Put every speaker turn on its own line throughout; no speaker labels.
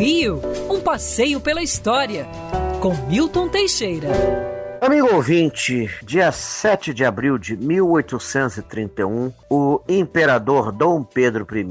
Rio, um passeio pela história, com Milton Teixeira.
Amigo ouvinte, dia 7 de abril de 1831, o imperador Dom Pedro I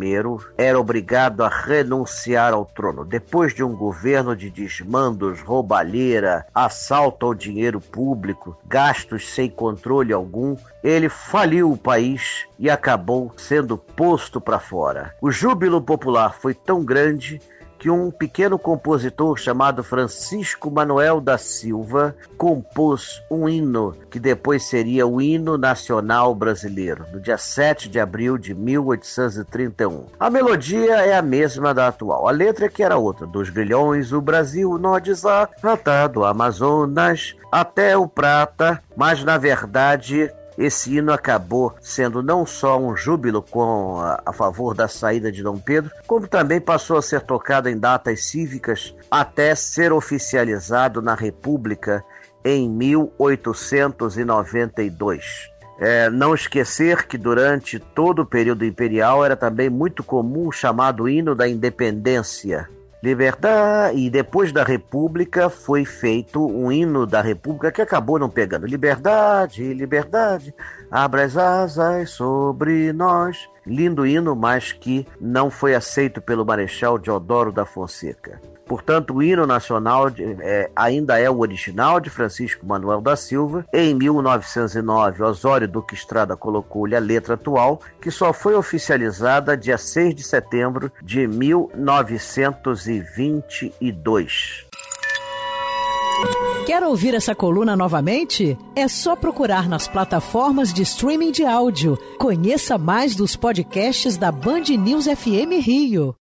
era obrigado a renunciar ao trono depois de um governo de desmandos, roubalheira, assalto ao dinheiro público, gastos sem controle algum. Ele faliu o país e acabou sendo posto para fora. O júbilo popular foi tão grande que um pequeno compositor chamado Francisco Manuel da Silva compôs um hino que depois seria o hino nacional brasileiro, no dia 7 de abril de 1831. A melodia é a mesma da atual, a letra é que era outra, dos grilhões o Brasil nó desatado, Amazonas até o Prata, mas na verdade esse hino acabou sendo não só um júbilo com a, a, favor da saída de Dom Pedro, como também passou a ser tocado em datas cívicas até ser oficializado na República em 1892. É, não esquecer que durante todo o período imperial era também muito comum o chamado hino da independência, Liberdade. E depois da República foi feito um hino da República que acabou não pegando. Liberdade, liberdade, abra as asas sobre nós. Lindo hino, mas que não foi aceito pelo Marechal Deodoro da Fonseca. Portanto, o hino nacional de, é, ainda é o original de Francisco Manuel da Silva. Em 1909, Osório Duque Estrada colocou-lhe a letra atual, que só foi oficializada dia 6 de setembro de 1922.
Quer ouvir essa coluna novamente? É só procurar nas plataformas de streaming de áudio. Conheça mais dos podcasts da Band News FM Rio.